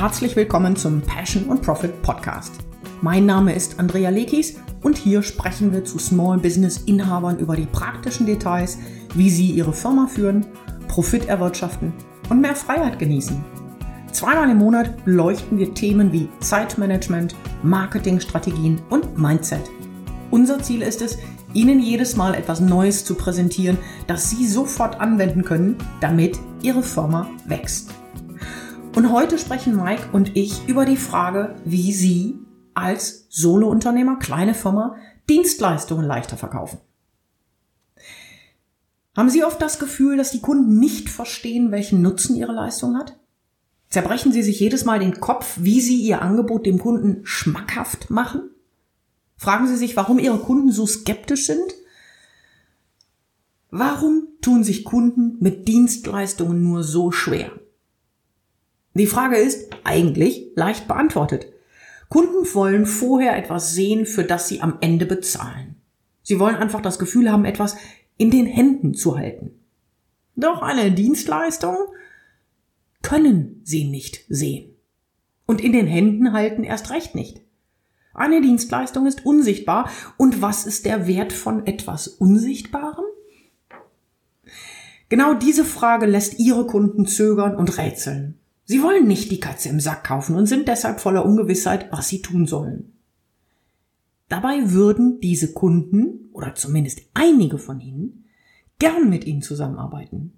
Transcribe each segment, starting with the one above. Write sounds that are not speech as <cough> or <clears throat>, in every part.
Herzlich willkommen zum Passion und Profit Podcast. Mein Name ist Andrea Lekis und hier sprechen wir zu Small Business Inhabern über die praktischen Details, wie sie ihre Firma führen, Profit erwirtschaften und mehr Freiheit genießen. Zweimal im Monat beleuchten wir Themen wie Zeitmanagement, Marketingstrategien und Mindset. Unser Ziel ist es, Ihnen jedes Mal etwas Neues zu präsentieren, das Sie sofort anwenden können, damit Ihre Firma wächst. Und heute sprechen Mike und ich über die Frage, wie Sie als Solounternehmer, kleine Firma, Dienstleistungen leichter verkaufen. Haben Sie oft das Gefühl, dass die Kunden nicht verstehen, welchen Nutzen Ihre Leistung hat? Zerbrechen Sie sich jedes Mal den Kopf, wie Sie Ihr Angebot dem Kunden schmackhaft machen? Fragen Sie sich, warum Ihre Kunden so skeptisch sind? Warum tun sich Kunden mit Dienstleistungen nur so schwer? Die Frage ist eigentlich leicht beantwortet. Kunden wollen vorher etwas sehen, für das sie am Ende bezahlen. Sie wollen einfach das Gefühl haben, etwas in den Händen zu halten. Doch eine Dienstleistung können sie nicht sehen. Und in den Händen halten erst recht nicht. Eine Dienstleistung ist unsichtbar. Und was ist der Wert von etwas Unsichtbarem? Genau diese Frage lässt Ihre Kunden zögern und rätseln. Sie wollen nicht die Katze im Sack kaufen und sind deshalb voller Ungewissheit, was sie tun sollen. Dabei würden diese Kunden, oder zumindest einige von ihnen, gern mit ihnen zusammenarbeiten,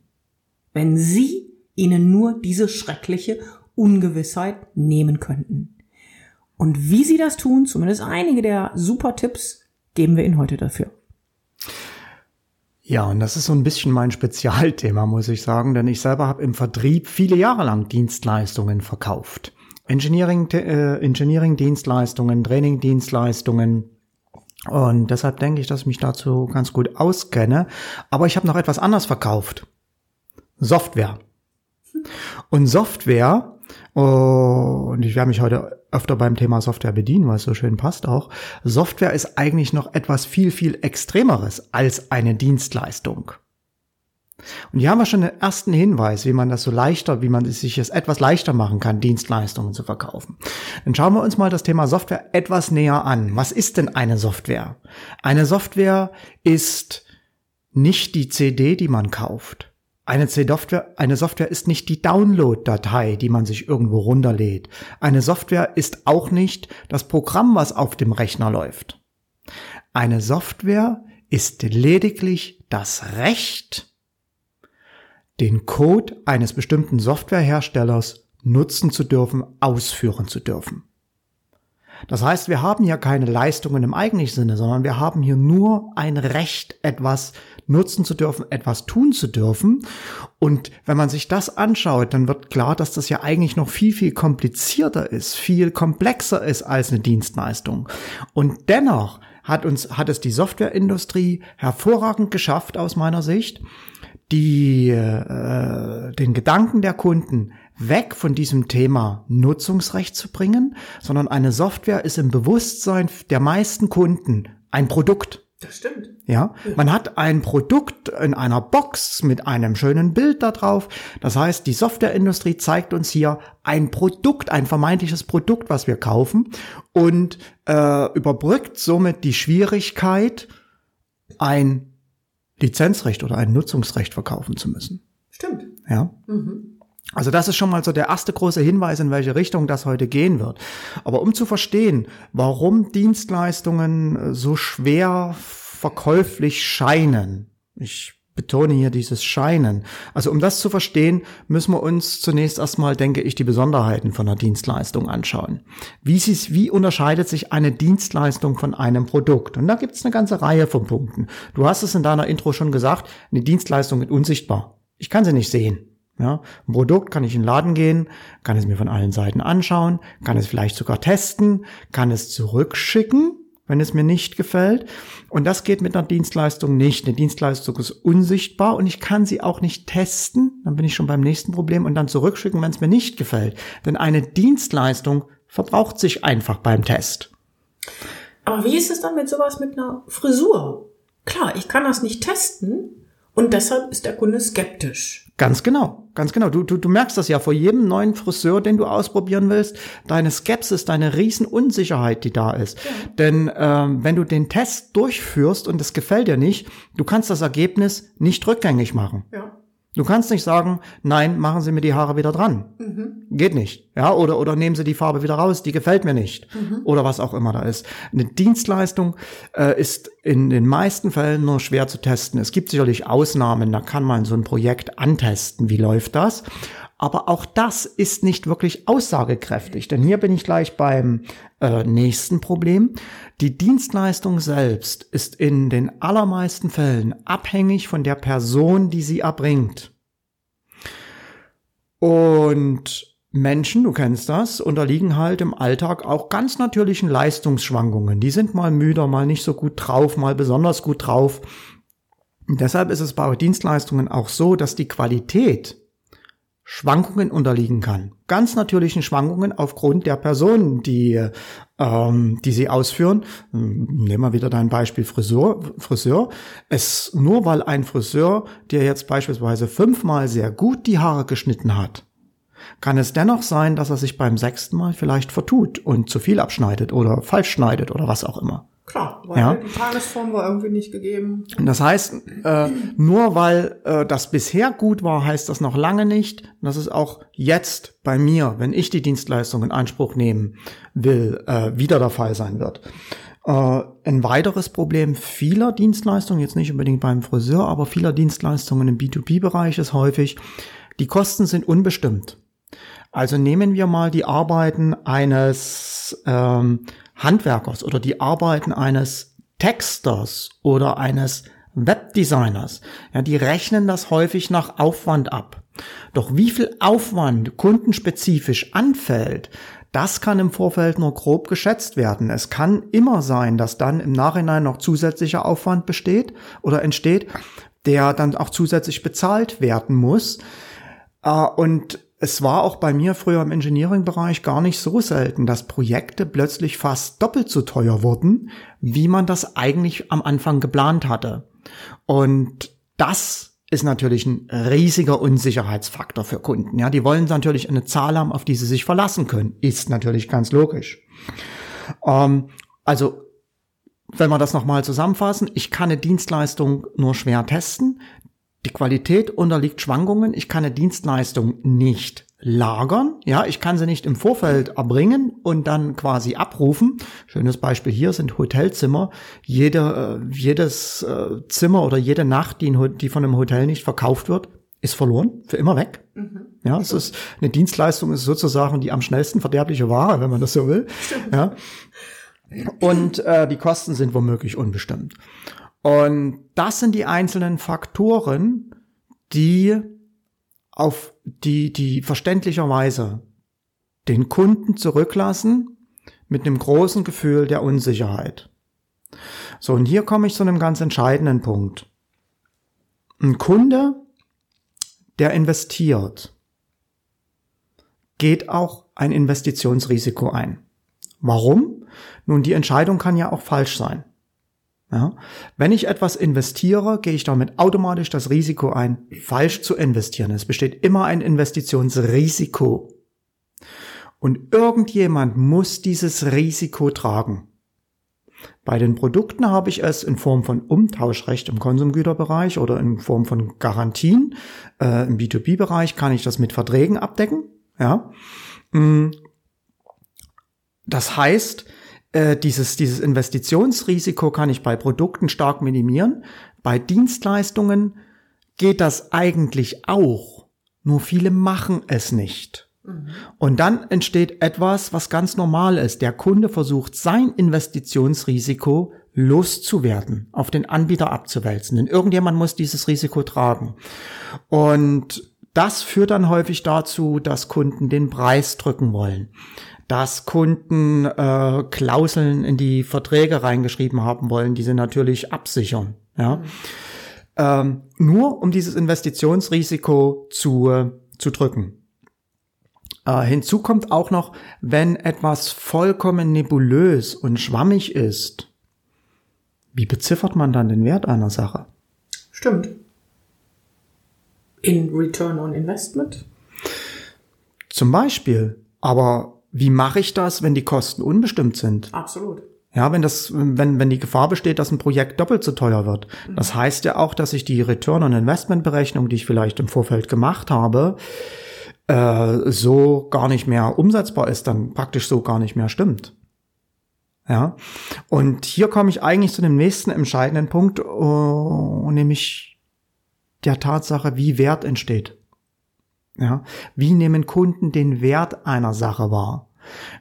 wenn sie ihnen nur diese schreckliche Ungewissheit nehmen könnten. Und wie sie das tun, zumindest einige der super Tipps, geben wir Ihnen heute dafür. Ja, und das ist so ein bisschen mein Spezialthema, muss ich sagen, denn ich selber habe im Vertrieb viele Jahre lang Dienstleistungen verkauft. Engineering, äh, Engineering Dienstleistungen, Training Dienstleistungen. Und deshalb denke ich, dass ich mich dazu ganz gut auskenne. Aber ich habe noch etwas anderes verkauft. Software. Und Software, oh, und ich werde mich heute öfter beim Thema Software bedienen, weil es so schön passt auch. Software ist eigentlich noch etwas viel, viel Extremeres als eine Dienstleistung. Und hier haben wir schon einen ersten Hinweis, wie man das so leichter, wie man sich es etwas leichter machen kann, Dienstleistungen zu verkaufen. Dann schauen wir uns mal das Thema Software etwas näher an. Was ist denn eine Software? Eine Software ist nicht die CD, die man kauft. Eine Software, eine Software ist nicht die Download-Datei, die man sich irgendwo runterlädt. Eine Software ist auch nicht das Programm, was auf dem Rechner läuft. Eine Software ist lediglich das Recht, den Code eines bestimmten Softwareherstellers nutzen zu dürfen, ausführen zu dürfen. Das heißt, wir haben hier keine Leistungen im eigentlichen Sinne, sondern wir haben hier nur ein Recht, etwas nutzen zu dürfen, etwas tun zu dürfen. Und wenn man sich das anschaut, dann wird klar, dass das ja eigentlich noch viel, viel komplizierter ist, viel komplexer ist als eine Dienstleistung. Und dennoch hat uns, hat es die Softwareindustrie hervorragend geschafft, aus meiner Sicht, die, äh, den Gedanken der Kunden weg von diesem Thema Nutzungsrecht zu bringen, sondern eine Software ist im Bewusstsein der meisten Kunden ein Produkt. Das stimmt. Ja, man hat ein Produkt in einer Box mit einem schönen Bild da drauf. Das heißt, die Softwareindustrie zeigt uns hier ein Produkt, ein vermeintliches Produkt, was wir kaufen und äh, überbrückt somit die Schwierigkeit, ein Lizenzrecht oder ein Nutzungsrecht verkaufen zu müssen. Stimmt. Ja. Mhm. Also das ist schon mal so der erste große Hinweis, in welche Richtung das heute gehen wird. Aber um zu verstehen, warum Dienstleistungen äh, so schwer verkäuflich scheinen, ich betone hier dieses Scheinen. Also um das zu verstehen, müssen wir uns zunächst erstmal, denke ich, die Besonderheiten von einer Dienstleistung anschauen. Wie, sie, wie unterscheidet sich eine Dienstleistung von einem Produkt? Und da gibt es eine ganze Reihe von Punkten. Du hast es in deiner Intro schon gesagt, eine Dienstleistung ist unsichtbar. Ich kann sie nicht sehen. Ja, ein Produkt kann ich in den Laden gehen, kann es mir von allen Seiten anschauen, kann es vielleicht sogar testen, kann es zurückschicken, wenn es mir nicht gefällt. Und das geht mit einer Dienstleistung nicht. Eine Dienstleistung ist unsichtbar und ich kann sie auch nicht testen. Dann bin ich schon beim nächsten Problem und dann zurückschicken, wenn es mir nicht gefällt. Denn eine Dienstleistung verbraucht sich einfach beim Test. Aber wie ist es dann mit sowas mit einer Frisur? Klar, ich kann das nicht testen und deshalb ist der Kunde skeptisch. Ganz genau, ganz genau. Du, du, du merkst das ja vor jedem neuen Friseur, den du ausprobieren willst, deine Skepsis, deine Riesenunsicherheit, die da ist. Ja. Denn ähm, wenn du den Test durchführst und es gefällt dir nicht, du kannst das Ergebnis nicht rückgängig machen. Ja. Du kannst nicht sagen, nein, machen Sie mir die Haare wieder dran. Mhm. Geht nicht. Ja, oder, oder nehmen Sie die Farbe wieder raus, die gefällt mir nicht. Mhm. Oder was auch immer da ist. Eine Dienstleistung äh, ist in den meisten Fällen nur schwer zu testen. Es gibt sicherlich Ausnahmen, da kann man so ein Projekt antesten. Wie läuft das? Aber auch das ist nicht wirklich aussagekräftig, denn hier bin ich gleich beim äh, nächsten Problem. Die Dienstleistung selbst ist in den allermeisten Fällen abhängig von der Person, die sie erbringt. Und Menschen, du kennst das, unterliegen halt im Alltag auch ganz natürlichen Leistungsschwankungen. Die sind mal müder, mal nicht so gut drauf, mal besonders gut drauf. Und deshalb ist es bei Dienstleistungen auch so, dass die Qualität Schwankungen unterliegen kann. Ganz natürlichen Schwankungen aufgrund der Personen, die, ähm, die sie ausführen. Nehmen wir wieder dein Beispiel Friseur. Friseur. Es nur weil ein Friseur dir jetzt beispielsweise fünfmal sehr gut die Haare geschnitten hat, kann es dennoch sein, dass er sich beim sechsten Mal vielleicht vertut und zu viel abschneidet oder falsch schneidet oder was auch immer. Klar, weil ja. die Tagesform war irgendwie nicht gegeben. Das heißt, äh, nur weil äh, das bisher gut war, heißt das noch lange nicht, dass es auch jetzt bei mir, wenn ich die Dienstleistung in Anspruch nehmen will, äh, wieder der Fall sein wird. Äh, ein weiteres Problem vieler Dienstleistungen, jetzt nicht unbedingt beim Friseur, aber vieler Dienstleistungen im B2B-Bereich ist häufig, die Kosten sind unbestimmt. Also nehmen wir mal die Arbeiten eines ähm, Handwerkers oder die Arbeiten eines Texters oder eines Webdesigners, ja, die rechnen das häufig nach Aufwand ab. Doch wie viel Aufwand kundenspezifisch anfällt, das kann im Vorfeld nur grob geschätzt werden. Es kann immer sein, dass dann im Nachhinein noch zusätzlicher Aufwand besteht oder entsteht, der dann auch zusätzlich bezahlt werden muss. Äh, und es war auch bei mir früher im Engineering-Bereich gar nicht so selten, dass Projekte plötzlich fast doppelt so teuer wurden, wie man das eigentlich am Anfang geplant hatte. Und das ist natürlich ein riesiger Unsicherheitsfaktor für Kunden. Ja, die wollen natürlich eine Zahl haben, auf die sie sich verlassen können. Ist natürlich ganz logisch. Ähm, also wenn wir das nochmal zusammenfassen, ich kann eine Dienstleistung nur schwer testen. Die Qualität unterliegt Schwankungen. Ich kann eine Dienstleistung nicht lagern. Ja, ich kann sie nicht im Vorfeld erbringen und dann quasi abrufen. Schönes Beispiel hier sind Hotelzimmer. Jede, äh, jedes äh, Zimmer oder jede Nacht, die, die von einem Hotel nicht verkauft wird, ist verloren, für immer weg. Mhm. Ja, es ist eine Dienstleistung, ist sozusagen die am schnellsten verderbliche Ware, wenn man das so will. <laughs> Ja. Und äh, die Kosten sind womöglich unbestimmt. Und das sind die einzelnen Faktoren, die auf die, die verständlicherweise den Kunden zurücklassen mit einem großen Gefühl der Unsicherheit. So, und hier komme ich zu einem ganz entscheidenden Punkt. Ein Kunde, der investiert, geht auch ein Investitionsrisiko ein. Warum? Nun, die Entscheidung kann ja auch falsch sein. Ja? Wenn ich etwas investiere, gehe ich damit automatisch das Risiko ein, falsch zu investieren. Es besteht immer ein Investitionsrisiko. Und irgendjemand muss dieses Risiko tragen. Bei den Produkten habe ich es in Form von Umtauschrecht im Konsumgüterbereich oder in Form von Garantien. Äh, Im B2B-Bereich kann ich das mit Verträgen abdecken. Ja. Mm. Das heißt, äh, dieses, dieses Investitionsrisiko kann ich bei Produkten stark minimieren. Bei Dienstleistungen geht das eigentlich auch. Nur viele machen es nicht. Mhm. Und dann entsteht etwas, was ganz normal ist. Der Kunde versucht sein Investitionsrisiko loszuwerden, auf den Anbieter abzuwälzen. Denn irgendjemand muss dieses Risiko tragen. Und das führt dann häufig dazu, dass Kunden den Preis drücken wollen dass Kunden äh, Klauseln in die Verträge reingeschrieben haben wollen, die sie natürlich absichern. Ja? Mhm. Ähm, nur um dieses Investitionsrisiko zu, äh, zu drücken. Äh, hinzu kommt auch noch, wenn etwas vollkommen nebulös und schwammig ist, wie beziffert man dann den Wert einer Sache? Stimmt. In Return on Investment? Zum Beispiel. Aber wie mache ich das, wenn die Kosten unbestimmt sind? Absolut. Ja, wenn das, wenn, wenn die Gefahr besteht, dass ein Projekt doppelt so teuer wird. Mhm. Das heißt ja auch, dass ich die Return on Investment Berechnung, die ich vielleicht im Vorfeld gemacht habe, äh, so gar nicht mehr umsetzbar ist, dann praktisch so gar nicht mehr stimmt. Ja. Und hier komme ich eigentlich zu dem nächsten entscheidenden Punkt, uh, nämlich der Tatsache, wie Wert entsteht. Ja. Wie nehmen Kunden den Wert einer Sache wahr?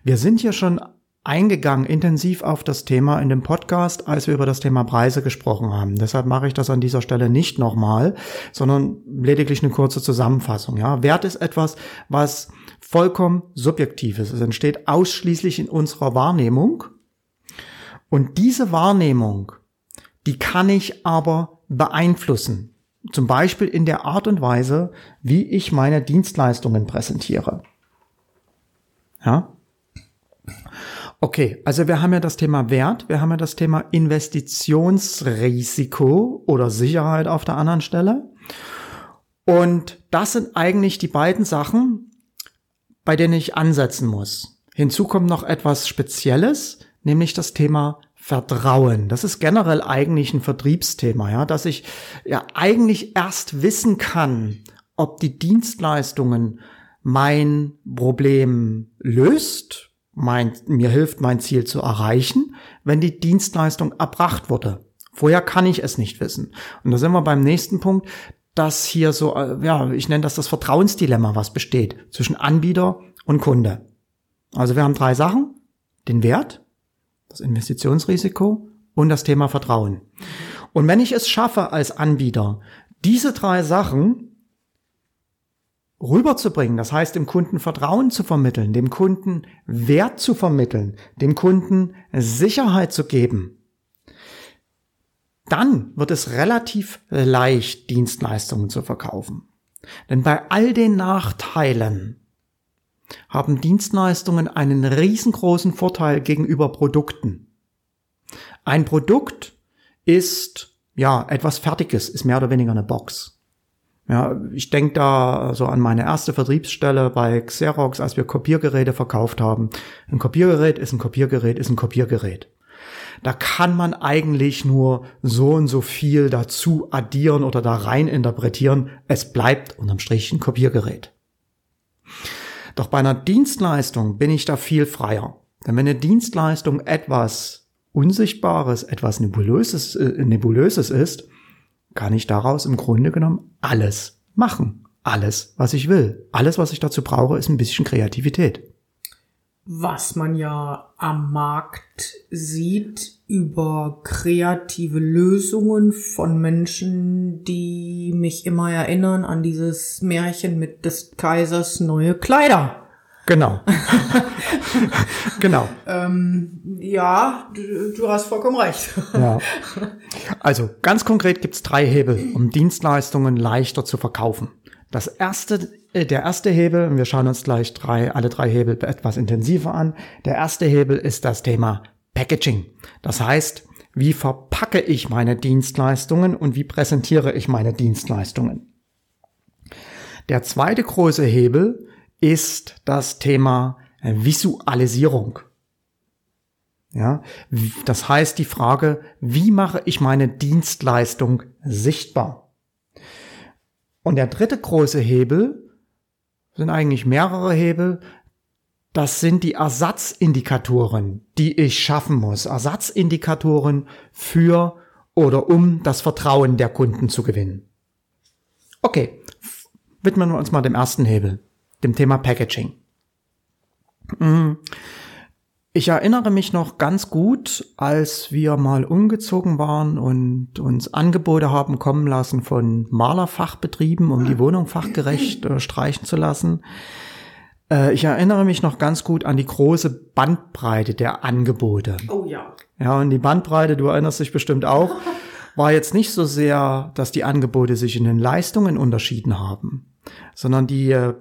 Wir sind hier schon eingegangen intensiv auf das Thema in dem Podcast, als wir über das Thema Preise gesprochen haben. Deshalb mache ich das an dieser Stelle nicht nochmal, sondern lediglich eine kurze Zusammenfassung. Ja, Wert ist etwas, was vollkommen subjektiv ist. Es entsteht ausschließlich in unserer Wahrnehmung. Und diese Wahrnehmung, die kann ich aber beeinflussen. Zum Beispiel in der Art und Weise, wie ich meine Dienstleistungen präsentiere. Ja, Okay, also wir haben ja das Thema Wert, wir haben ja das Thema Investitionsrisiko oder Sicherheit auf der anderen Stelle. Und das sind eigentlich die beiden Sachen, bei denen ich ansetzen muss. Hinzu kommt noch etwas Spezielles, nämlich das Thema Vertrauen. Das ist generell eigentlich ein Vertriebsthema, ja, dass ich ja eigentlich erst wissen kann, ob die Dienstleistungen mein Problem löst mein, mir hilft, mein Ziel zu erreichen, wenn die Dienstleistung erbracht wurde. Vorher kann ich es nicht wissen. Und da sind wir beim nächsten Punkt, dass hier so, äh, ja, ich nenne das das Vertrauensdilemma, was besteht zwischen Anbieter und Kunde. Also wir haben drei Sachen. Den Wert, das Investitionsrisiko und das Thema Vertrauen. Und wenn ich es schaffe als Anbieter, diese drei Sachen rüberzubringen, das heißt dem Kunden Vertrauen zu vermitteln, dem Kunden Wert zu vermitteln, dem Kunden Sicherheit zu geben, dann wird es relativ leicht, Dienstleistungen zu verkaufen. Denn bei all den Nachteilen haben Dienstleistungen einen riesengroßen Vorteil gegenüber Produkten. Ein Produkt ist, ja, etwas Fertiges, ist mehr oder weniger eine Box. Ja, ich denke da so an meine erste Vertriebsstelle bei Xerox, als wir Kopiergeräte verkauft haben. Ein Kopiergerät ist ein Kopiergerät ist ein Kopiergerät. Da kann man eigentlich nur so und so viel dazu addieren oder da rein interpretieren. Es bleibt unterm Strich ein Kopiergerät. Doch bei einer Dienstleistung bin ich da viel freier. Denn wenn eine Dienstleistung etwas Unsichtbares, etwas Nebulöses, äh, Nebulöses ist, kann ich daraus im Grunde genommen alles machen. Alles, was ich will. Alles, was ich dazu brauche, ist ein bisschen Kreativität. Was man ja am Markt sieht über kreative Lösungen von Menschen, die mich immer erinnern an dieses Märchen mit des Kaisers neue Kleider. Genau. <laughs> genau. Ähm, ja, du, du, hast vollkommen recht. ja. <laughs> Also ganz konkret gibt's drei Hebel, um Dienstleistungen leichter zu verkaufen. Das erste, der erste Hebel, und wir schauen uns gleich drei, alle drei Hebel etwas intensiver an. Der erste Hebel ist das Thema Packaging. Das heißt, wie verpacke ich meine Dienstleistungen und wie präsentiere ich meine Dienstleistungen? Der zweite große Hebel ist das Thema Visualisierung. Ja, das heißt die Frage, wie mache ich meine Dienstleistung sichtbar? Und der dritte große Hebel sind eigentlich mehrere Hebel. Das sind die Ersatzindikatoren, die ich schaffen muss. Ersatzindikatoren für oder um das Vertrauen der Kunden zu gewinnen. Okay, widmen wir uns mal dem ersten Hebel dem Thema Packaging. Ich erinnere mich noch ganz gut, als wir mal umgezogen waren und uns Angebote haben kommen lassen von Malerfachbetrieben, um die Wohnung fachgerecht äh, streichen zu lassen. Äh, ich erinnere mich noch ganz gut an die große Bandbreite der Angebote. Oh ja. Ja, und die Bandbreite, du erinnerst dich bestimmt auch, <laughs> war jetzt nicht so sehr, dass die Angebote sich in den Leistungen unterschieden haben, sondern die äh,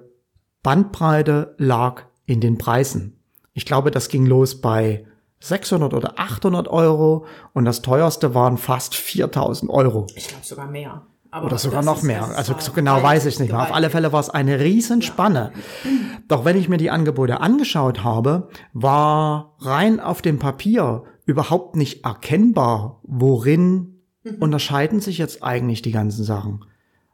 Bandbreite lag in den Preisen. Ich glaube, das ging los bei 600 oder 800 Euro und das teuerste waren fast 4000 Euro. Ich glaube sogar mehr. Aber Oder sogar noch ist, mehr. Also so genau weiß ich nicht mehr. Auf alle Fälle war es eine Riesenspanne. Ja. Doch wenn ich mir die Angebote angeschaut habe, war rein auf dem Papier überhaupt nicht erkennbar, worin mhm. unterscheiden sich jetzt eigentlich die ganzen Sachen.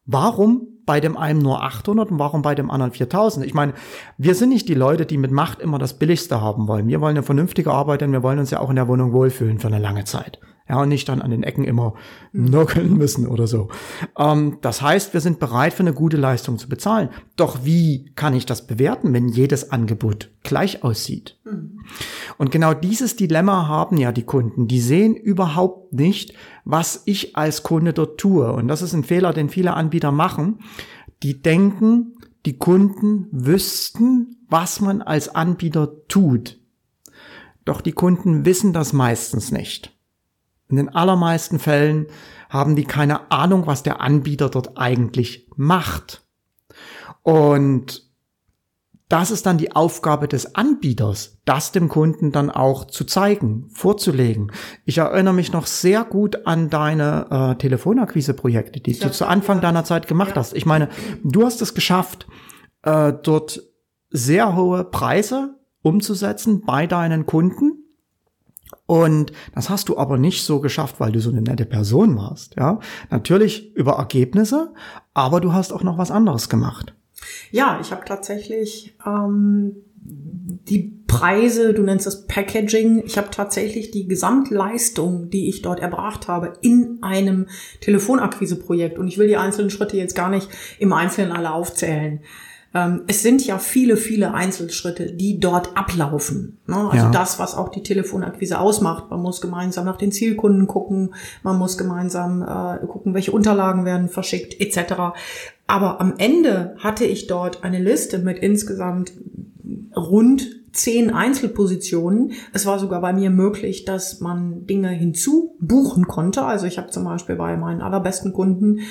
Warum bei dem einen nur 800 und warum bei dem anderen 4000? Ich meine, wir sind nicht die Leute, die mit Macht immer das Billigste haben wollen. Wir wollen eine vernünftige Arbeit, denn wir wollen uns ja auch in der Wohnung wohlfühlen für eine lange Zeit ja, und nicht dann an den Ecken immer nörgeln müssen oder so. Ähm, das heißt, wir sind bereit, für eine gute Leistung zu bezahlen. Doch wie kann ich das bewerten, wenn jedes Angebot gleich aussieht? Mhm. Und genau dieses Dilemma haben ja die Kunden. Die sehen überhaupt nicht, was ich als Kunde dort tue. Und das ist ein Fehler, den viele Anbieter machen. Die denken, die Kunden wüssten, was man als Anbieter tut. Doch die Kunden wissen das meistens nicht. In den allermeisten Fällen haben die keine Ahnung, was der Anbieter dort eigentlich macht. Und das ist dann die Aufgabe des Anbieters, das dem Kunden dann auch zu zeigen, vorzulegen. Ich erinnere mich noch sehr gut an deine äh, Telefonakquise-Projekte, die du zu Anfang deiner Zeit gemacht ja. hast. Ich meine, du hast es geschafft, äh, dort sehr hohe Preise umzusetzen bei deinen Kunden und das hast du aber nicht so geschafft, weil du so eine nette Person warst, ja. Natürlich über Ergebnisse, aber du hast auch noch was anderes gemacht. Ja, ich habe tatsächlich ähm, die Preise, du nennst das Packaging, ich habe tatsächlich die Gesamtleistung, die ich dort erbracht habe, in einem Telefonakquiseprojekt. Und ich will die einzelnen Schritte jetzt gar nicht im Einzelnen alle aufzählen. Ähm, es sind ja viele, viele Einzelschritte, die dort ablaufen. Ne? Also ja. das, was auch die Telefonakquise ausmacht. Man muss gemeinsam nach den Zielkunden gucken, man muss gemeinsam äh, gucken, welche Unterlagen werden verschickt, etc. Aber am Ende hatte ich dort eine Liste mit insgesamt rund zehn Einzelpositionen. Es war sogar bei mir möglich, dass man Dinge hinzubuchen konnte. Also ich habe zum Beispiel bei meinen allerbesten Kunden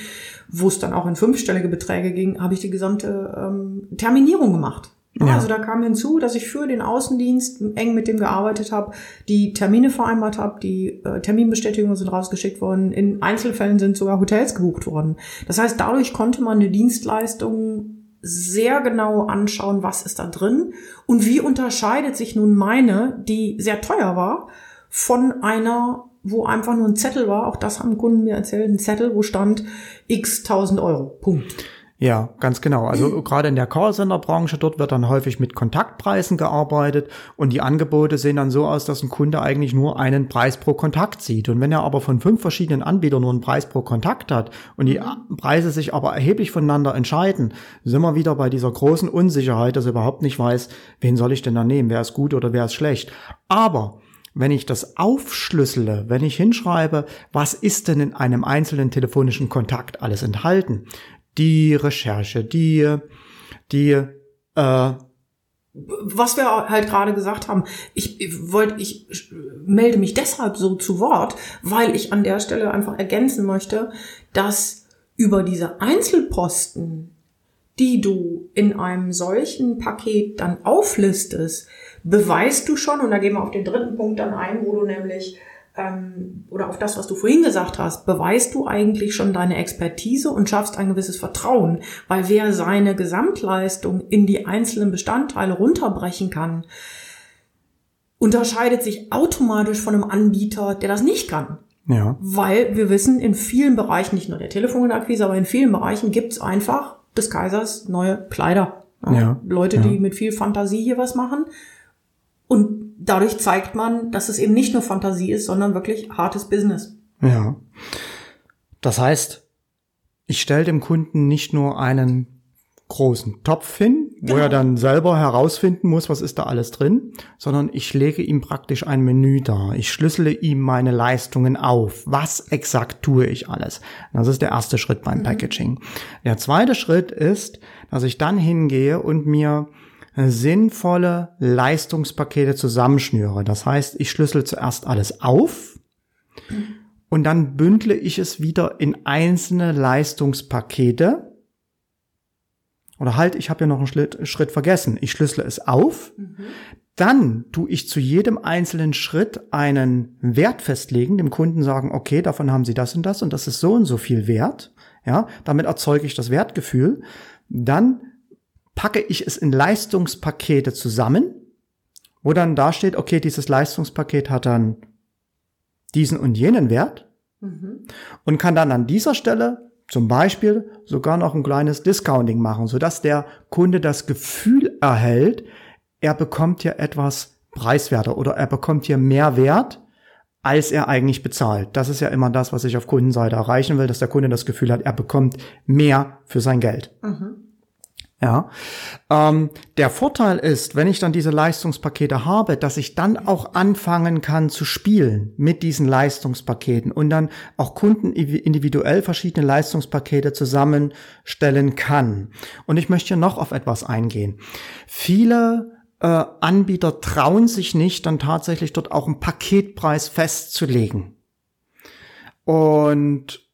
wo es dann auch in fünfstellige Beträge ging, habe ich die gesamte ähm, Terminierung gemacht. Ja. Also da kam hinzu, dass ich für den Außendienst eng mit dem gearbeitet habe, die Termine vereinbart habe, die äh, Terminbestätigungen sind rausgeschickt worden, in Einzelfällen sind sogar Hotels gebucht worden. Das heißt, dadurch konnte man eine Dienstleistung sehr genau anschauen, was ist da drin und wie unterscheidet sich nun meine, die sehr teuer war, von einer wo einfach nur ein Zettel war, auch das haben Kunden mir erzählt, ein Zettel, wo stand x tausend Euro. Punkt. Ja, ganz genau. Also <clears throat> gerade in der Callcenter-Branche, dort wird dann häufig mit Kontaktpreisen gearbeitet und die Angebote sehen dann so aus, dass ein Kunde eigentlich nur einen Preis pro Kontakt sieht. Und wenn er aber von fünf verschiedenen Anbietern nur einen Preis pro Kontakt hat und die mhm. Preise sich aber erheblich voneinander entscheiden, sind wir wieder bei dieser großen Unsicherheit, dass er überhaupt nicht weiß, wen soll ich denn da nehmen, wer ist gut oder wer ist schlecht. Aber wenn ich das aufschlüssele, wenn ich hinschreibe, was ist denn in einem einzelnen telefonischen Kontakt alles enthalten? Die Recherche, die, die, äh, was wir halt gerade gesagt haben, ich wollte, ich melde mich deshalb so zu Wort, weil ich an der Stelle einfach ergänzen möchte, dass über diese Einzelposten, die du in einem solchen Paket dann auflistest, beweist du schon, und da gehen wir auf den dritten Punkt dann ein, wo du nämlich, ähm, oder auf das, was du vorhin gesagt hast, beweist du eigentlich schon deine Expertise und schaffst ein gewisses Vertrauen, weil wer seine Gesamtleistung in die einzelnen Bestandteile runterbrechen kann, unterscheidet sich automatisch von einem Anbieter, der das nicht kann. Ja. Weil wir wissen, in vielen Bereichen, nicht nur der Telefonakquise, aber in vielen Bereichen gibt's einfach des Kaisers neue Kleider. Ja. Leute, ja. die mit viel Fantasie hier was machen. Und dadurch zeigt man, dass es eben nicht nur Fantasie ist, sondern wirklich hartes Business. Ja. Das heißt, ich stelle dem Kunden nicht nur einen großen Topf hin, wo genau. er dann selber herausfinden muss, was ist da alles drin, sondern ich lege ihm praktisch ein Menü dar. Ich schlüssele ihm meine Leistungen auf. Was exakt tue ich alles? Das ist der erste Schritt beim mhm. Packaging. Der zweite Schritt ist, dass ich dann hingehe und mir sinnvolle Leistungspakete zusammenschnüre. Das heißt, ich schlüssel zuerst alles auf und dann bündle ich es wieder in einzelne Leistungspakete. Oder halt, ich habe ja noch einen Schritt, Schritt, vergessen. Ich schlüssele es auf. Mhm. Dann tue ich zu jedem einzelnen Schritt einen Wert festlegen, dem Kunden sagen, okay, davon haben Sie das und das und das ist so und so viel wert. Ja, damit erzeuge ich das Wertgefühl. Dann packe ich es in Leistungspakete zusammen, wo dann da steht, okay, dieses Leistungspaket hat dann diesen und jenen Wert mhm. und kann dann an dieser Stelle zum Beispiel sogar noch ein kleines Discounting machen, sodass der Kunde das Gefühl erhält, er bekommt hier etwas preiswerter oder er bekommt hier mehr Wert, als er eigentlich bezahlt. Das ist ja immer das, was ich auf Kundenseite erreichen will, dass der Kunde das Gefühl hat, er bekommt mehr für sein Geld. Mhm. Ja, ähm, der Vorteil ist, wenn ich dann diese Leistungspakete habe, dass ich dann auch anfangen kann zu spielen mit diesen Leistungspaketen und dann auch Kunden individuell verschiedene Leistungspakete zusammenstellen kann. Und ich möchte hier noch auf etwas eingehen. Viele äh, Anbieter trauen sich nicht, dann tatsächlich dort auch einen Paketpreis festzulegen. Und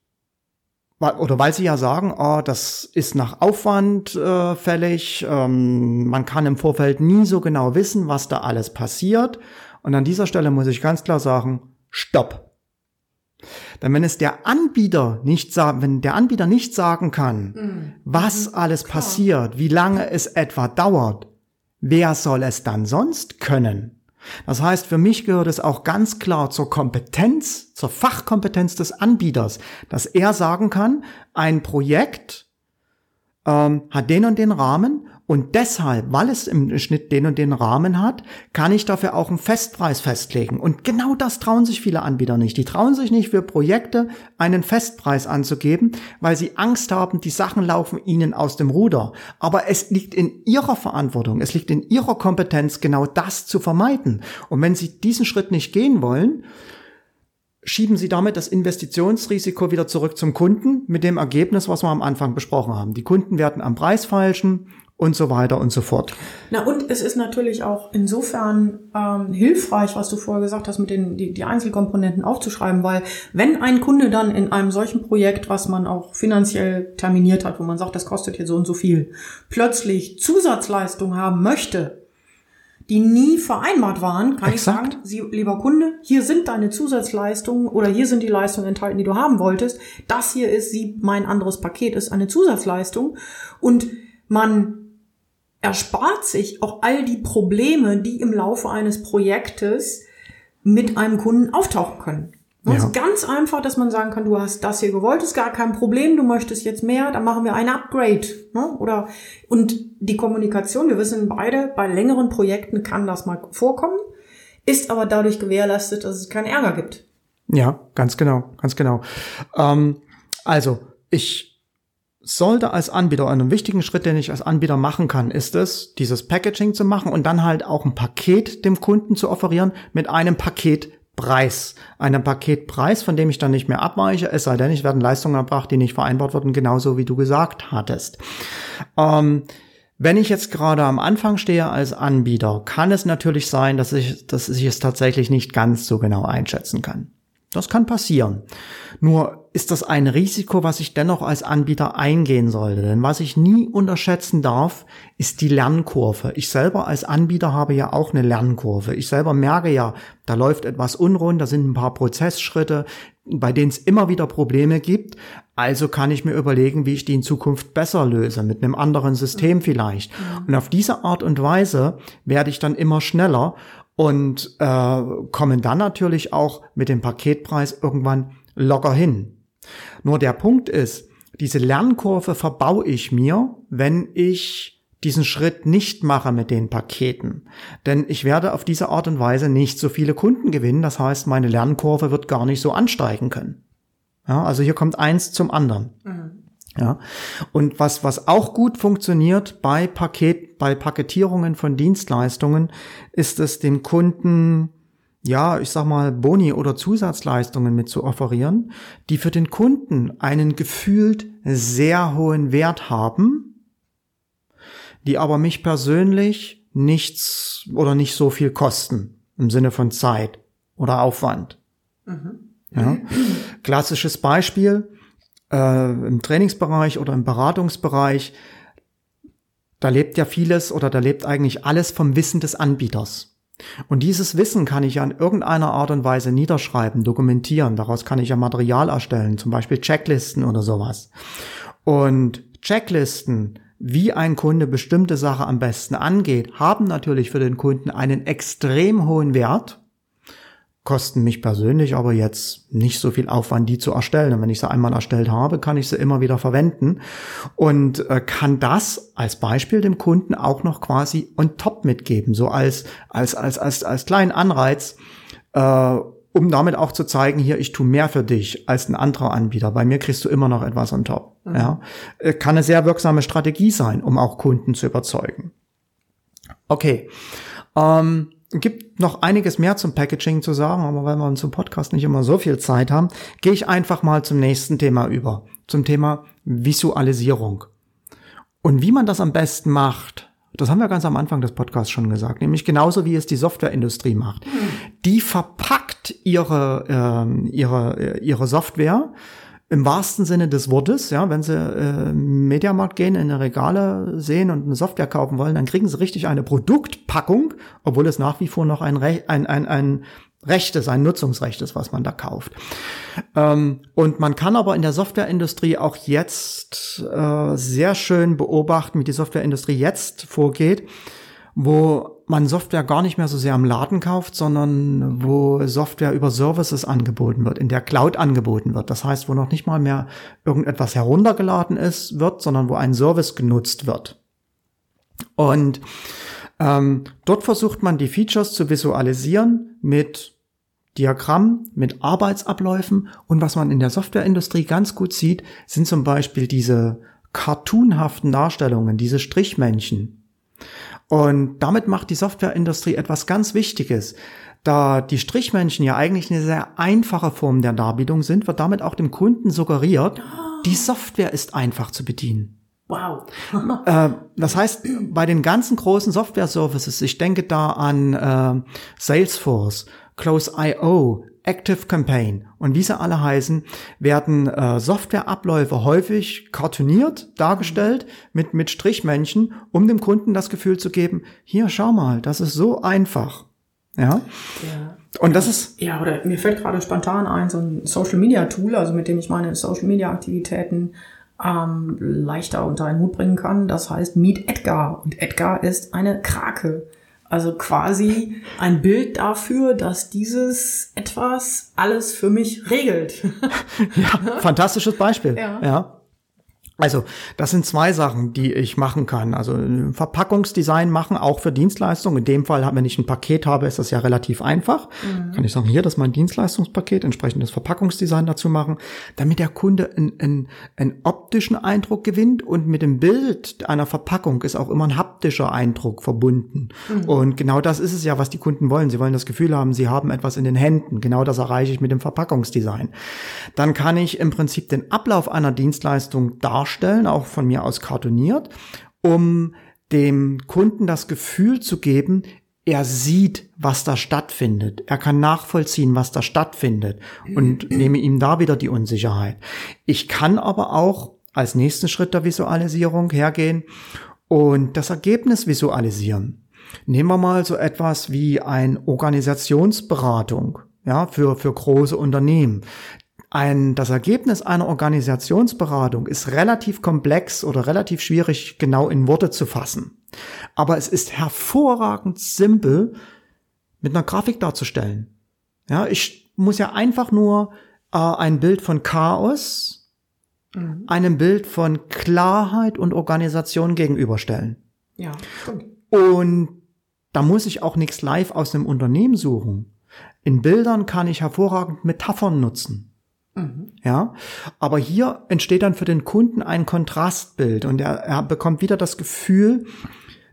oder weil sie ja sagen, oh, das ist nach Aufwand äh, fällig, ähm, man kann im Vorfeld nie so genau wissen, was da alles passiert. Und an dieser Stelle muss ich ganz klar sagen, stopp. Denn wenn es der Anbieter nicht sagen, wenn der Anbieter nicht sagen kann, mhm. was mhm. alles Klar. passiert, wie lange es etwa dauert, wer soll es dann sonst können? Das heißt, für mich gehört es auch ganz klar zur Kompetenz, zur Fachkompetenz des Anbieters, dass er sagen kann, ein Projekt ähm, hat den und den Rahmen und deshalb, weil es im Schnitt den und den Rahmen hat, kann ich dafür auch einen Festpreis festlegen. Und genau das trauen sich viele Anbieter nicht. Die trauen sich nicht für Projekte einen Festpreis anzugeben, weil sie Angst haben, die Sachen laufen ihnen aus dem Ruder. Aber es liegt in ihrer Verantwortung, es liegt in ihrer Kompetenz, genau das zu vermeiden. Und wenn sie diesen Schritt nicht gehen wollen, schieben Sie damit das Investitionsrisiko wieder zurück zum Kunden mit dem Ergebnis, was wir am Anfang besprochen haben. Die Kunden werden am Preis falschen und so weiter und so fort. Na und es ist natürlich auch insofern ähm, hilfreich, was du vorher gesagt hast, mit den die, die Einzelkomponenten aufzuschreiben, weil wenn ein Kunde dann in einem solchen Projekt, was man auch finanziell terminiert hat, wo man sagt, das kostet hier so und so viel, plötzlich Zusatzleistung haben möchte, die nie vereinbart waren, kann Exakt. ich sagen, Sie, lieber Kunde, hier sind deine Zusatzleistungen oder hier sind die Leistungen enthalten, die du haben wolltest. Das hier ist sie, mein anderes Paket ist eine Zusatzleistung und man erspart sich auch all die Probleme, die im Laufe eines Projektes mit einem Kunden auftauchen können. Es ja. ist ganz einfach, dass man sagen kann, du hast das hier gewollt, ist gar kein Problem, du möchtest jetzt mehr, dann machen wir ein Upgrade. Ne? Oder und die Kommunikation, wir wissen beide, bei längeren Projekten kann das mal vorkommen, ist aber dadurch gewährleistet, dass es keinen Ärger gibt. Ja, ganz genau, ganz genau. Ähm, also ich sollte als Anbieter, einen wichtigen Schritt, den ich als Anbieter machen kann, ist es, dieses Packaging zu machen und dann halt auch ein Paket dem Kunden zu offerieren mit einem Paketpreis. Einem Paketpreis, von dem ich dann nicht mehr abweiche, es sei denn, ich werden Leistungen erbracht, die nicht vereinbart wurden, genauso wie du gesagt hattest. Ähm, wenn ich jetzt gerade am Anfang stehe als Anbieter, kann es natürlich sein, dass ich, dass ich es tatsächlich nicht ganz so genau einschätzen kann. Das kann passieren. Nur ist das ein Risiko, was ich dennoch als Anbieter eingehen sollte. Denn was ich nie unterschätzen darf, ist die Lernkurve. Ich selber als Anbieter habe ja auch eine Lernkurve. Ich selber merke ja, da läuft etwas unrund, da sind ein paar Prozessschritte, bei denen es immer wieder Probleme gibt. Also kann ich mir überlegen, wie ich die in Zukunft besser löse, mit einem anderen System vielleicht. Und auf diese Art und Weise werde ich dann immer schneller und äh, kommen dann natürlich auch mit dem Paketpreis irgendwann locker hin. Nur der Punkt ist, diese Lernkurve verbaue ich mir, wenn ich diesen Schritt nicht mache mit den Paketen. Denn ich werde auf diese Art und Weise nicht so viele Kunden gewinnen. Das heißt, meine Lernkurve wird gar nicht so ansteigen können. Ja, also hier kommt eins zum anderen. Mhm. Ja. Und was, was auch gut funktioniert bei Paket, bei Paketierungen von Dienstleistungen, ist es dem Kunden, ja, ich sag mal, Boni oder Zusatzleistungen mit zu offerieren, die für den Kunden einen gefühlt sehr hohen Wert haben, die aber mich persönlich nichts oder nicht so viel kosten im Sinne von Zeit oder Aufwand. Mhm. Ja. Klassisches Beispiel, äh, im Trainingsbereich oder im Beratungsbereich, da lebt ja vieles oder da lebt eigentlich alles vom Wissen des Anbieters. Und dieses Wissen kann ich ja in irgendeiner Art und Weise niederschreiben, dokumentieren. Daraus kann ich ja Material erstellen, zum Beispiel Checklisten oder sowas. Und Checklisten, wie ein Kunde bestimmte Sache am besten angeht, haben natürlich für den Kunden einen extrem hohen Wert kosten mich persönlich aber jetzt nicht so viel Aufwand, die zu erstellen. Und wenn ich sie einmal erstellt habe, kann ich sie immer wieder verwenden und äh, kann das als Beispiel dem Kunden auch noch quasi on top mitgeben, so als als als als als kleinen Anreiz. Äh, um damit auch zu zeigen, hier, ich tue mehr für dich als ein anderer Anbieter. Bei mir kriegst du immer noch etwas on top. Mhm. Ja, äh, kann eine sehr wirksame Strategie sein, um auch Kunden zu überzeugen. Okay. Ähm, gibt noch einiges mehr zum Packaging zu sagen, aber weil wir zum Podcast nicht immer so viel Zeit haben, gehe ich einfach mal zum nächsten Thema über, zum Thema Visualisierung. Und wie man das am besten macht, das haben wir ganz am Anfang des Podcasts schon gesagt, nämlich genauso wie es die Softwareindustrie macht. Die verpackt ihre, äh, ihre, ihre Software im wahrsten Sinne des Wortes, ja, wenn sie äh, Mediamarkt gehen, in eine Regale sehen und eine Software kaufen wollen, dann kriegen sie richtig eine Produktpackung, obwohl es nach wie vor noch ein, Re ein, ein, ein Recht ist, ein Nutzungsrecht ist, was man da kauft. Ähm, und man kann aber in der Softwareindustrie auch jetzt äh, sehr schön beobachten, wie die Softwareindustrie jetzt vorgeht, wo man Software gar nicht mehr so sehr am Laden kauft, sondern wo Software über Services angeboten wird, in der Cloud angeboten wird. Das heißt, wo noch nicht mal mehr irgendetwas heruntergeladen ist, wird, sondern wo ein Service genutzt wird. Und ähm, dort versucht man die Features zu visualisieren mit Diagramm, mit Arbeitsabläufen. Und was man in der Softwareindustrie ganz gut sieht, sind zum Beispiel diese cartoonhaften Darstellungen, diese Strichmännchen. Und damit macht die Softwareindustrie etwas ganz Wichtiges. Da die Strichmännchen ja eigentlich eine sehr einfache Form der Darbietung sind, wird damit auch dem Kunden suggeriert, die Software ist einfach zu bedienen. Wow. äh, das heißt, bei den ganzen großen Software-Services, ich denke da an äh, Salesforce, Close.io, Active Campaign und wie sie alle heißen, werden äh, Softwareabläufe häufig cartooniert dargestellt mit, mit Strichmännchen, um dem Kunden das Gefühl zu geben, hier schau mal, das ist so einfach. Ja. ja. Und das ist. Ja, oder mir fällt gerade spontan ein, so ein Social Media Tool, also mit dem ich meine Social Media Aktivitäten ähm, leichter unter einen Hut bringen kann. Das heißt Meet Edgar. Und Edgar ist eine Krake. Also quasi ein Bild dafür, dass dieses etwas alles für mich regelt. <laughs> ja, fantastisches Beispiel. Ja. ja. Also, das sind zwei Sachen, die ich machen kann. Also Verpackungsdesign machen, auch für Dienstleistungen. In dem Fall, wenn ich ein Paket habe, ist das ja relativ einfach. Mhm. Kann ich sagen, hier, das ist mein Dienstleistungspaket, entsprechendes Verpackungsdesign dazu machen, damit der Kunde einen, einen, einen optischen Eindruck gewinnt und mit dem Bild einer Verpackung ist auch immer ein haptischer Eindruck verbunden. Mhm. Und genau das ist es ja, was die Kunden wollen. Sie wollen das Gefühl haben, sie haben etwas in den Händen. Genau das erreiche ich mit dem Verpackungsdesign. Dann kann ich im Prinzip den Ablauf einer Dienstleistung darstellen darstellen, auch von mir aus kartoniert, um dem Kunden das Gefühl zu geben, er sieht, was da stattfindet. Er kann nachvollziehen, was da stattfindet und <clears throat> nehme ihm da wieder die Unsicherheit. Ich kann aber auch als nächsten Schritt der Visualisierung hergehen und das Ergebnis visualisieren. Nehmen wir mal so etwas wie ein Organisationsberatung, ja, für, für große Unternehmen. Ein, das Ergebnis einer Organisationsberatung ist relativ komplex oder relativ schwierig genau in Worte zu fassen. Aber es ist hervorragend simpel mit einer Grafik darzustellen. Ja, ich muss ja einfach nur äh, ein Bild von Chaos mhm. einem Bild von Klarheit und Organisation gegenüberstellen. Ja, stimmt. Und da muss ich auch nichts live aus einem Unternehmen suchen. In Bildern kann ich hervorragend Metaphern nutzen. Mhm. Ja, aber hier entsteht dann für den Kunden ein Kontrastbild und er, er bekommt wieder das Gefühl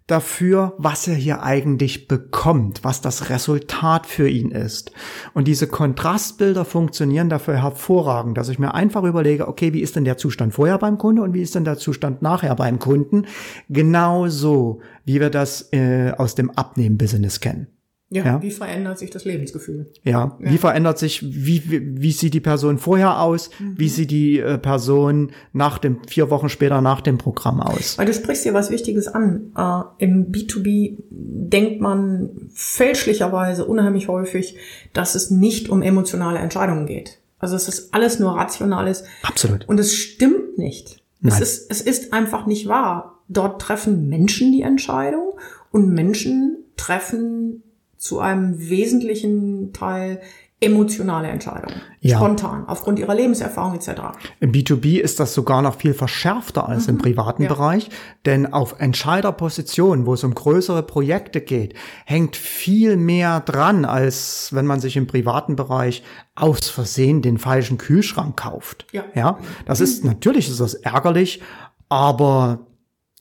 dafür, was er hier eigentlich bekommt, was das Resultat für ihn ist. Und diese Kontrastbilder funktionieren dafür hervorragend, dass ich mir einfach überlege, okay, wie ist denn der Zustand vorher beim Kunde und wie ist denn der Zustand nachher beim Kunden? Genauso, wie wir das äh, aus dem Abnehmen-Business kennen. Ja, ja, wie verändert sich das Lebensgefühl? Ja, ja. wie verändert sich, wie, wie, wie sieht die Person vorher aus, mhm. wie sieht die äh, Person nach dem, vier Wochen später nach dem Programm aus? Weil du sprichst hier was Wichtiges an. Äh, Im B2B denkt man fälschlicherweise unheimlich häufig, dass es nicht um emotionale Entscheidungen geht. Also es ist alles nur rationales. Absolut. Und es stimmt nicht. Nein. Es ist, es ist einfach nicht wahr. Dort treffen Menschen die Entscheidung und Menschen treffen zu einem wesentlichen Teil emotionale Entscheidungen. Ja. Spontan, aufgrund ihrer Lebenserfahrung etc. Im B2B ist das sogar noch viel verschärfter als mhm. im privaten ja. Bereich, denn auf Entscheiderpositionen, wo es um größere Projekte geht, hängt viel mehr dran, als wenn man sich im privaten Bereich aus Versehen den falschen Kühlschrank kauft. Ja, ja das ist natürlich ist das ärgerlich, aber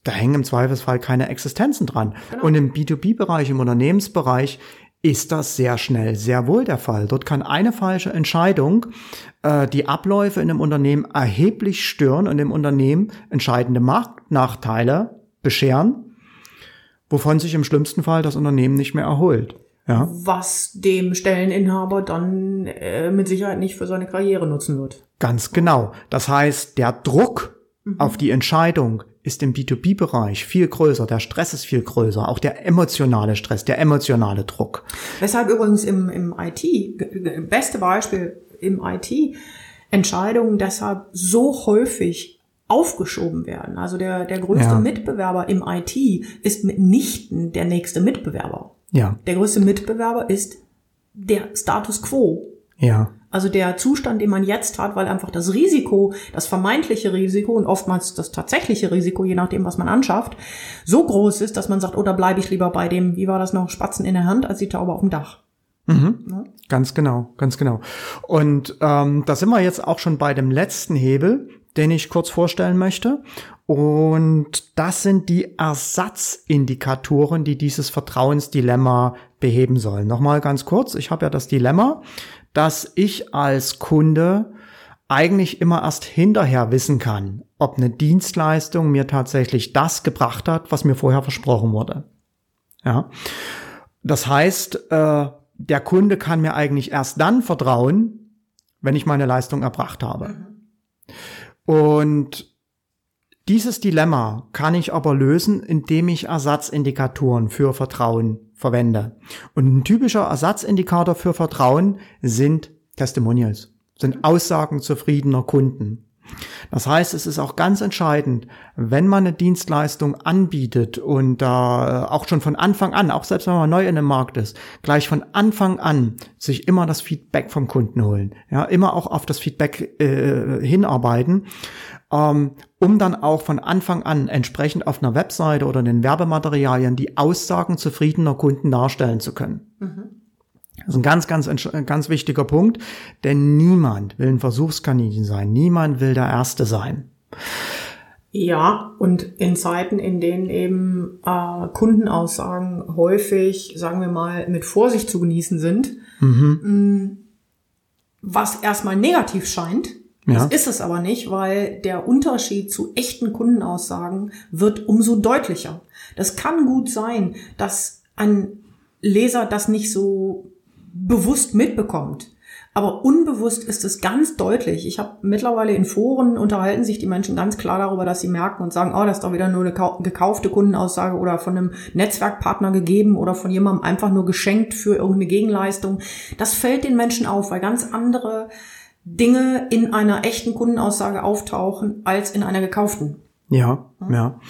da hängen im Zweifelsfall keine Existenzen dran. Genau. Und im B2B-Bereich, im Unternehmensbereich ist das sehr schnell sehr wohl der Fall. Dort kann eine falsche Entscheidung äh, die Abläufe in einem Unternehmen erheblich stören und dem Unternehmen entscheidende Marktnachteile bescheren, wovon sich im schlimmsten Fall das Unternehmen nicht mehr erholt. Ja. Was dem Stelleninhaber dann äh, mit Sicherheit nicht für seine Karriere nutzen wird. Ganz genau. Das heißt, der Druck mhm. auf die Entscheidung ist im B2B-Bereich viel größer, der Stress ist viel größer, auch der emotionale Stress, der emotionale Druck. Weshalb übrigens im, im IT, beste Beispiel im IT, Entscheidungen deshalb so häufig aufgeschoben werden. Also der, der größte ja. Mitbewerber im IT ist mitnichten der nächste Mitbewerber. Ja. Der größte Mitbewerber ist der Status quo. Ja. Also der Zustand, den man jetzt hat, weil einfach das Risiko, das vermeintliche Risiko und oftmals das tatsächliche Risiko, je nachdem, was man anschafft, so groß ist, dass man sagt, oder oh, bleibe ich lieber bei dem, wie war das noch, Spatzen in der Hand, als die Taube auf dem Dach. Mhm. Ja? Ganz genau, ganz genau. Und ähm, da sind wir jetzt auch schon bei dem letzten Hebel, den ich kurz vorstellen möchte. Und das sind die Ersatzindikatoren, die dieses Vertrauensdilemma beheben sollen. Nochmal ganz kurz, ich habe ja das Dilemma, dass ich als Kunde eigentlich immer erst hinterher wissen kann, ob eine Dienstleistung mir tatsächlich das gebracht hat, was mir vorher versprochen wurde. Ja. Das heißt, äh, der Kunde kann mir eigentlich erst dann vertrauen, wenn ich meine Leistung erbracht habe. Mhm. Und dieses Dilemma kann ich aber lösen, indem ich Ersatzindikatoren für Vertrauen verwende. Und ein typischer Ersatzindikator für Vertrauen sind Testimonials, sind Aussagen zufriedener Kunden. Das heißt, es ist auch ganz entscheidend, wenn man eine Dienstleistung anbietet und da äh, auch schon von Anfang an, auch selbst wenn man neu in dem Markt ist, gleich von Anfang an sich immer das Feedback vom Kunden holen, ja, immer auch auf das Feedback äh, hinarbeiten ähm, um dann auch von Anfang an entsprechend auf einer Webseite oder in den Werbematerialien die Aussagen zufriedener Kunden darstellen zu können. Mhm. Das ist ein ganz, ganz, ganz wichtiger Punkt, denn niemand will ein Versuchskaninchen sein, niemand will der Erste sein. Ja, und in Zeiten, in denen eben äh, Kundenaussagen häufig, sagen wir mal, mit Vorsicht zu genießen sind, mhm. mh, was erstmal negativ scheint, ja. Das ist es aber nicht, weil der Unterschied zu echten Kundenaussagen wird umso deutlicher. Das kann gut sein, dass ein Leser das nicht so bewusst mitbekommt. Aber unbewusst ist es ganz deutlich. Ich habe mittlerweile in Foren unterhalten sich die Menschen ganz klar darüber, dass sie merken und sagen, oh, das ist doch wieder nur eine gekaufte Kundenaussage oder von einem Netzwerkpartner gegeben oder von jemandem einfach nur geschenkt für irgendeine Gegenleistung. Das fällt den Menschen auf, weil ganz andere Dinge in einer echten Kundenaussage auftauchen als in einer gekauften. Ja, ja, ja.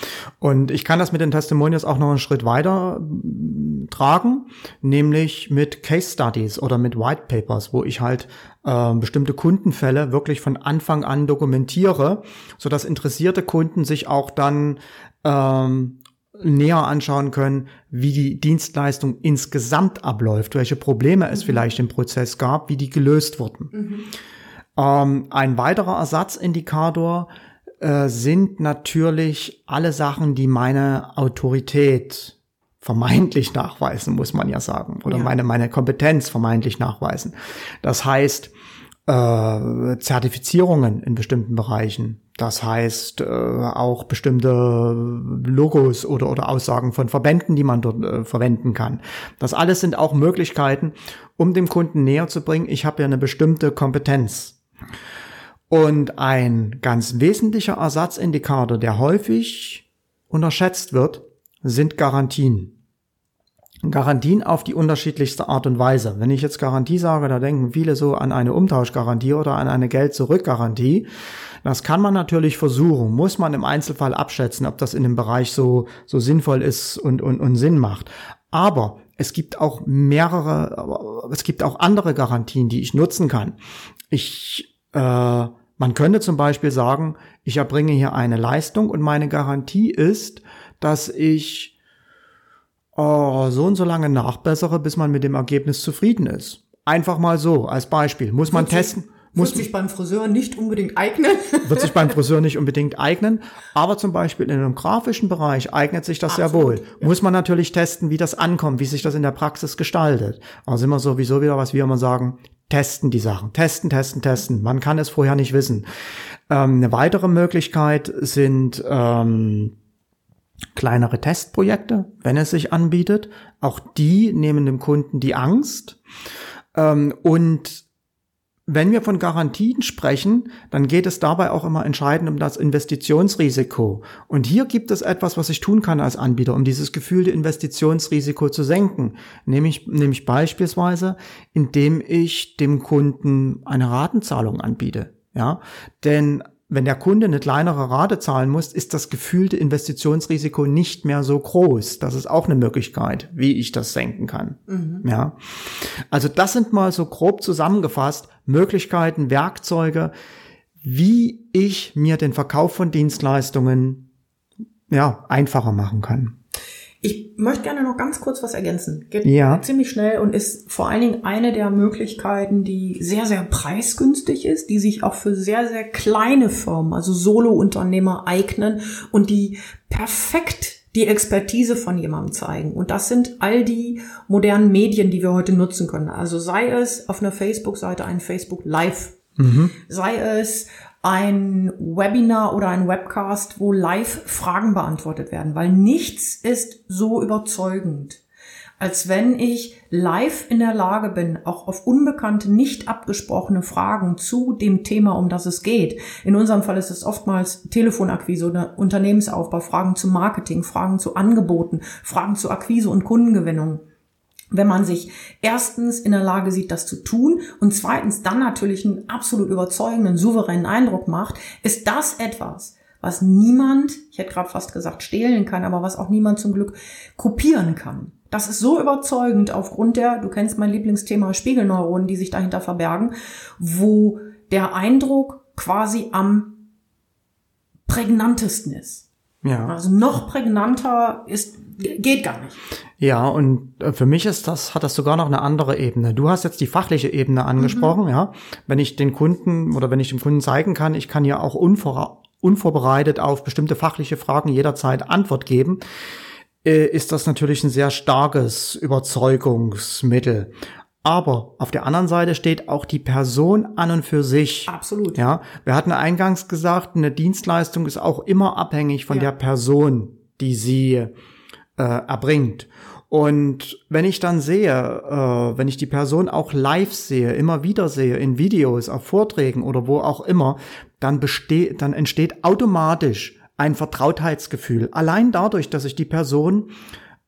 Und ich kann das mit den Testimonials auch noch einen Schritt weiter mm, tragen, nämlich mit Case Studies oder mit White Papers, wo ich halt äh, bestimmte Kundenfälle wirklich von Anfang an dokumentiere, so dass interessierte Kunden sich auch dann ähm, näher anschauen können, wie die Dienstleistung insgesamt abläuft, welche Probleme es mhm. vielleicht im Prozess gab, wie die gelöst wurden. Mhm. Ähm, ein weiterer Ersatzindikator äh, sind natürlich alle Sachen, die meine Autorität vermeintlich nachweisen, muss man ja sagen, oder ja. meine meine Kompetenz vermeintlich nachweisen. Das heißt äh, Zertifizierungen in bestimmten Bereichen. Das heißt äh, auch bestimmte Logos oder, oder Aussagen von Verbänden, die man dort äh, verwenden kann. Das alles sind auch Möglichkeiten, um dem Kunden näher zu bringen, ich habe ja eine bestimmte Kompetenz. Und ein ganz wesentlicher Ersatzindikator, der häufig unterschätzt wird, sind Garantien. Garantien auf die unterschiedlichste Art und Weise. Wenn ich jetzt Garantie sage, da denken viele so an eine Umtauschgarantie oder an eine Geld-Zurück-Garantie. Das kann man natürlich versuchen, muss man im Einzelfall abschätzen, ob das in dem Bereich so, so sinnvoll ist und, und, und Sinn macht. Aber es gibt auch mehrere, es gibt auch andere Garantien, die ich nutzen kann. Ich, äh, man könnte zum Beispiel sagen, ich erbringe hier eine Leistung und meine Garantie ist, dass ich oh, so und so lange nachbessere, bis man mit dem Ergebnis zufrieden ist. Einfach mal so, als Beispiel. Muss man testen. Muss, wird sich beim Friseur nicht unbedingt eignen. <laughs> wird sich beim Friseur nicht unbedingt eignen, aber zum Beispiel in einem grafischen Bereich eignet sich das Absolut, sehr wohl. Ja. Muss man natürlich testen, wie das ankommt, wie sich das in der Praxis gestaltet. Also immer sowieso wieder, was wir immer sagen, testen die Sachen. Testen, testen, testen. Man kann es vorher nicht wissen. Ähm, eine weitere Möglichkeit sind ähm, kleinere Testprojekte, wenn es sich anbietet. Auch die nehmen dem Kunden die Angst. Ähm, und wenn wir von Garantien sprechen, dann geht es dabei auch immer entscheidend um das Investitionsrisiko. Und hier gibt es etwas, was ich tun kann als Anbieter, um dieses gefühlte Investitionsrisiko zu senken. Nämlich, nämlich beispielsweise, indem ich dem Kunden eine Ratenzahlung anbiete. Ja, denn wenn der Kunde eine kleinere Rate zahlen muss, ist das gefühlte Investitionsrisiko nicht mehr so groß. Das ist auch eine Möglichkeit, wie ich das senken kann. Mhm. Ja. Also das sind mal so grob zusammengefasst Möglichkeiten, Werkzeuge, wie ich mir den Verkauf von Dienstleistungen ja, einfacher machen kann. Ich möchte gerne noch ganz kurz was ergänzen. Geht ja. ziemlich schnell und ist vor allen Dingen eine der Möglichkeiten, die sehr, sehr preisgünstig ist, die sich auch für sehr, sehr kleine Firmen, also Solo-Unternehmer eignen und die perfekt die Expertise von jemandem zeigen. Und das sind all die modernen Medien, die wir heute nutzen können. Also sei es auf einer Facebook-Seite ein Facebook Live, mhm. sei es ein Webinar oder ein Webcast, wo live Fragen beantwortet werden, weil nichts ist so überzeugend, als wenn ich live in der Lage bin, auch auf unbekannte, nicht abgesprochene Fragen zu dem Thema, um das es geht. In unserem Fall ist es oftmals Telefonakquise oder Unternehmensaufbau, Fragen zu Marketing, Fragen zu Angeboten, Fragen zu Akquise und Kundengewinnung wenn man sich erstens in der Lage sieht, das zu tun und zweitens dann natürlich einen absolut überzeugenden, souveränen Eindruck macht, ist das etwas, was niemand, ich hätte gerade fast gesagt, stehlen kann, aber was auch niemand zum Glück kopieren kann. Das ist so überzeugend aufgrund der, du kennst mein Lieblingsthema Spiegelneuronen, die sich dahinter verbergen, wo der Eindruck quasi am prägnantesten ist. Ja. Also noch prägnanter ist, geht gar nicht. Ja, und äh, für mich ist das, hat das sogar noch eine andere Ebene. Du hast jetzt die fachliche Ebene angesprochen, mhm. ja. Wenn ich den Kunden oder wenn ich dem Kunden zeigen kann, ich kann ja auch unvor, unvorbereitet auf bestimmte fachliche Fragen jederzeit Antwort geben, äh, ist das natürlich ein sehr starkes Überzeugungsmittel. Aber auf der anderen Seite steht auch die Person an und für sich. Absolut. Ja, wir hatten eingangs gesagt, eine Dienstleistung ist auch immer abhängig von ja. der Person, die sie äh, erbringt. Und wenn ich dann sehe, äh, wenn ich die Person auch live sehe, immer wieder sehe, in Videos, auf Vorträgen oder wo auch immer, dann besteht, dann entsteht automatisch ein Vertrautheitsgefühl. Allein dadurch, dass ich die Person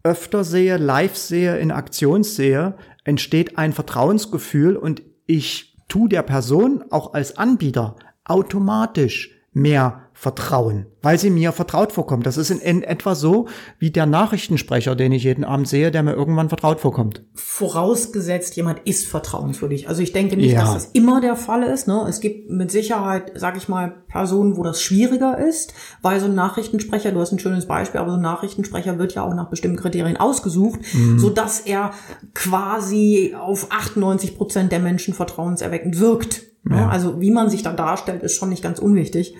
öfter sehe, live sehe, in Aktion sehe, entsteht ein Vertrauensgefühl und ich tu der Person auch als Anbieter automatisch mehr Vertrauen, weil sie mir vertraut vorkommt. Das ist in, in, etwa so wie der Nachrichtensprecher, den ich jeden Abend sehe, der mir irgendwann vertraut vorkommt. Vorausgesetzt, jemand ist vertrauenswürdig. Also ich denke nicht, ja. dass das immer der Fall ist. Ne? Es gibt mit Sicherheit, sage ich mal, Personen, wo das schwieriger ist, weil so ein Nachrichtensprecher, du hast ein schönes Beispiel, aber so ein Nachrichtensprecher wird ja auch nach bestimmten Kriterien ausgesucht, mhm. so dass er quasi auf 98 Prozent der Menschen vertrauenserweckend wirkt. Ne? Ja. Also wie man sich da darstellt, ist schon nicht ganz unwichtig.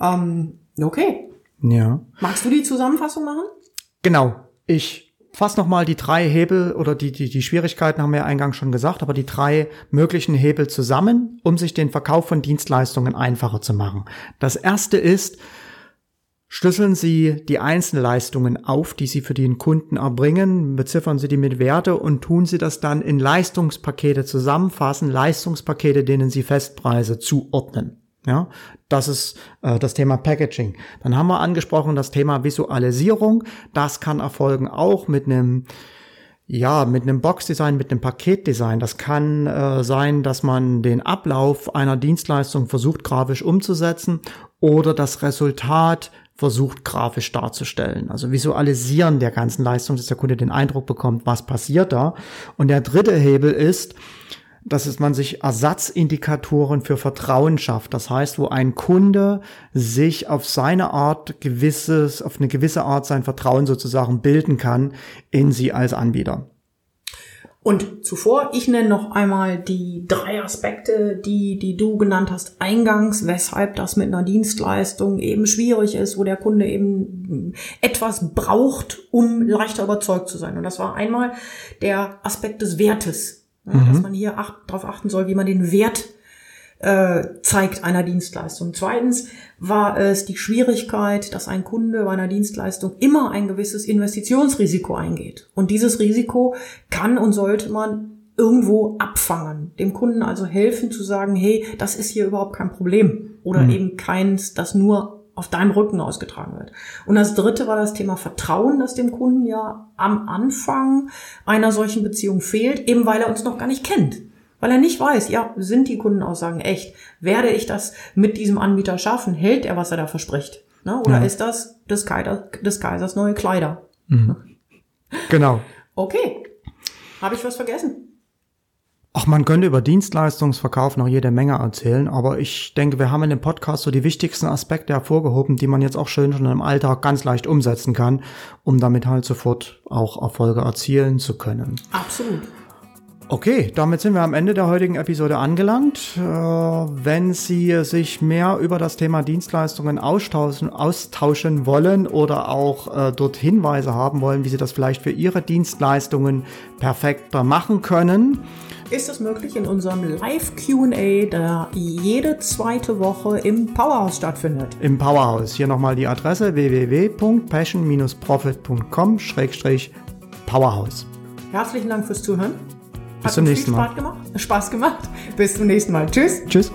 Ähm, okay. Ja. Magst du die Zusammenfassung machen? Genau. Ich fasse nochmal die drei Hebel oder die, die, die Schwierigkeiten haben wir ja eingangs schon gesagt, aber die drei möglichen Hebel zusammen, um sich den Verkauf von Dienstleistungen einfacher zu machen. Das erste ist, Schlüsseln Sie die Einzelleistungen auf, die Sie für den Kunden erbringen, beziffern Sie die mit Werte und tun Sie das dann in Leistungspakete zusammenfassen, Leistungspakete, denen Sie Festpreise zuordnen. Ja, das ist äh, das Thema Packaging. Dann haben wir angesprochen das Thema Visualisierung. Das kann erfolgen auch mit einem ja, mit einem Boxdesign, mit einem Paketdesign. Das kann äh, sein, dass man den Ablauf einer Dienstleistung versucht grafisch umzusetzen oder das Resultat versucht grafisch darzustellen. Also visualisieren der ganzen Leistung, dass der Kunde den Eindruck bekommt, was passiert da. Und der dritte Hebel ist, dass man sich Ersatzindikatoren für Vertrauen schafft. Das heißt, wo ein Kunde sich auf seine Art gewisses, auf eine gewisse Art sein Vertrauen sozusagen bilden kann in sie als Anbieter. Und zuvor, ich nenne noch einmal die drei Aspekte, die, die du genannt hast, eingangs, weshalb das mit einer Dienstleistung eben schwierig ist, wo der Kunde eben etwas braucht, um leichter überzeugt zu sein. Und das war einmal der Aspekt des Wertes mhm. dass man hier acht, darauf achten soll, wie man den Wert äh, zeigt einer Dienstleistung. Zweitens war es die Schwierigkeit, dass ein Kunde bei einer Dienstleistung immer ein gewisses Investitionsrisiko eingeht. Und dieses Risiko kann und sollte man irgendwo abfangen, dem Kunden also helfen zu sagen, hey, das ist hier überhaupt kein Problem oder mhm. eben keins, das nur auf deinem Rücken ausgetragen wird. Und das dritte war das Thema Vertrauen, das dem Kunden ja am Anfang einer solchen Beziehung fehlt, eben weil er uns noch gar nicht kennt. Weil er nicht weiß, ja, sind die Kundenaussagen echt? Werde ich das mit diesem Anbieter schaffen? Hält er, was er da verspricht? Ne? Oder ja. ist das des, Kaiser, des Kaisers neue Kleider? Mhm. Genau. Okay. Habe ich was vergessen? Ach, man könnte über Dienstleistungsverkauf noch jede Menge erzählen, aber ich denke, wir haben in dem Podcast so die wichtigsten Aspekte hervorgehoben, die man jetzt auch schön schon im Alltag ganz leicht umsetzen kann, um damit halt sofort auch Erfolge erzielen zu können. Absolut. Okay, damit sind wir am Ende der heutigen Episode angelangt. Äh, wenn Sie sich mehr über das Thema Dienstleistungen austauschen, austauschen wollen oder auch äh, dort Hinweise haben wollen, wie Sie das vielleicht für Ihre Dienstleistungen perfekter machen können, ist es möglich in unserem Live-QA, der jede zweite Woche im Powerhouse stattfindet. Im Powerhouse. Hier nochmal die Adresse www.passion-profit.com-powerhouse. Herzlichen Dank fürs Zuhören. Bis zum nächsten Mal. Spaß gemacht. Spaß gemacht. Bis zum nächsten Mal. Tschüss. Tschüss.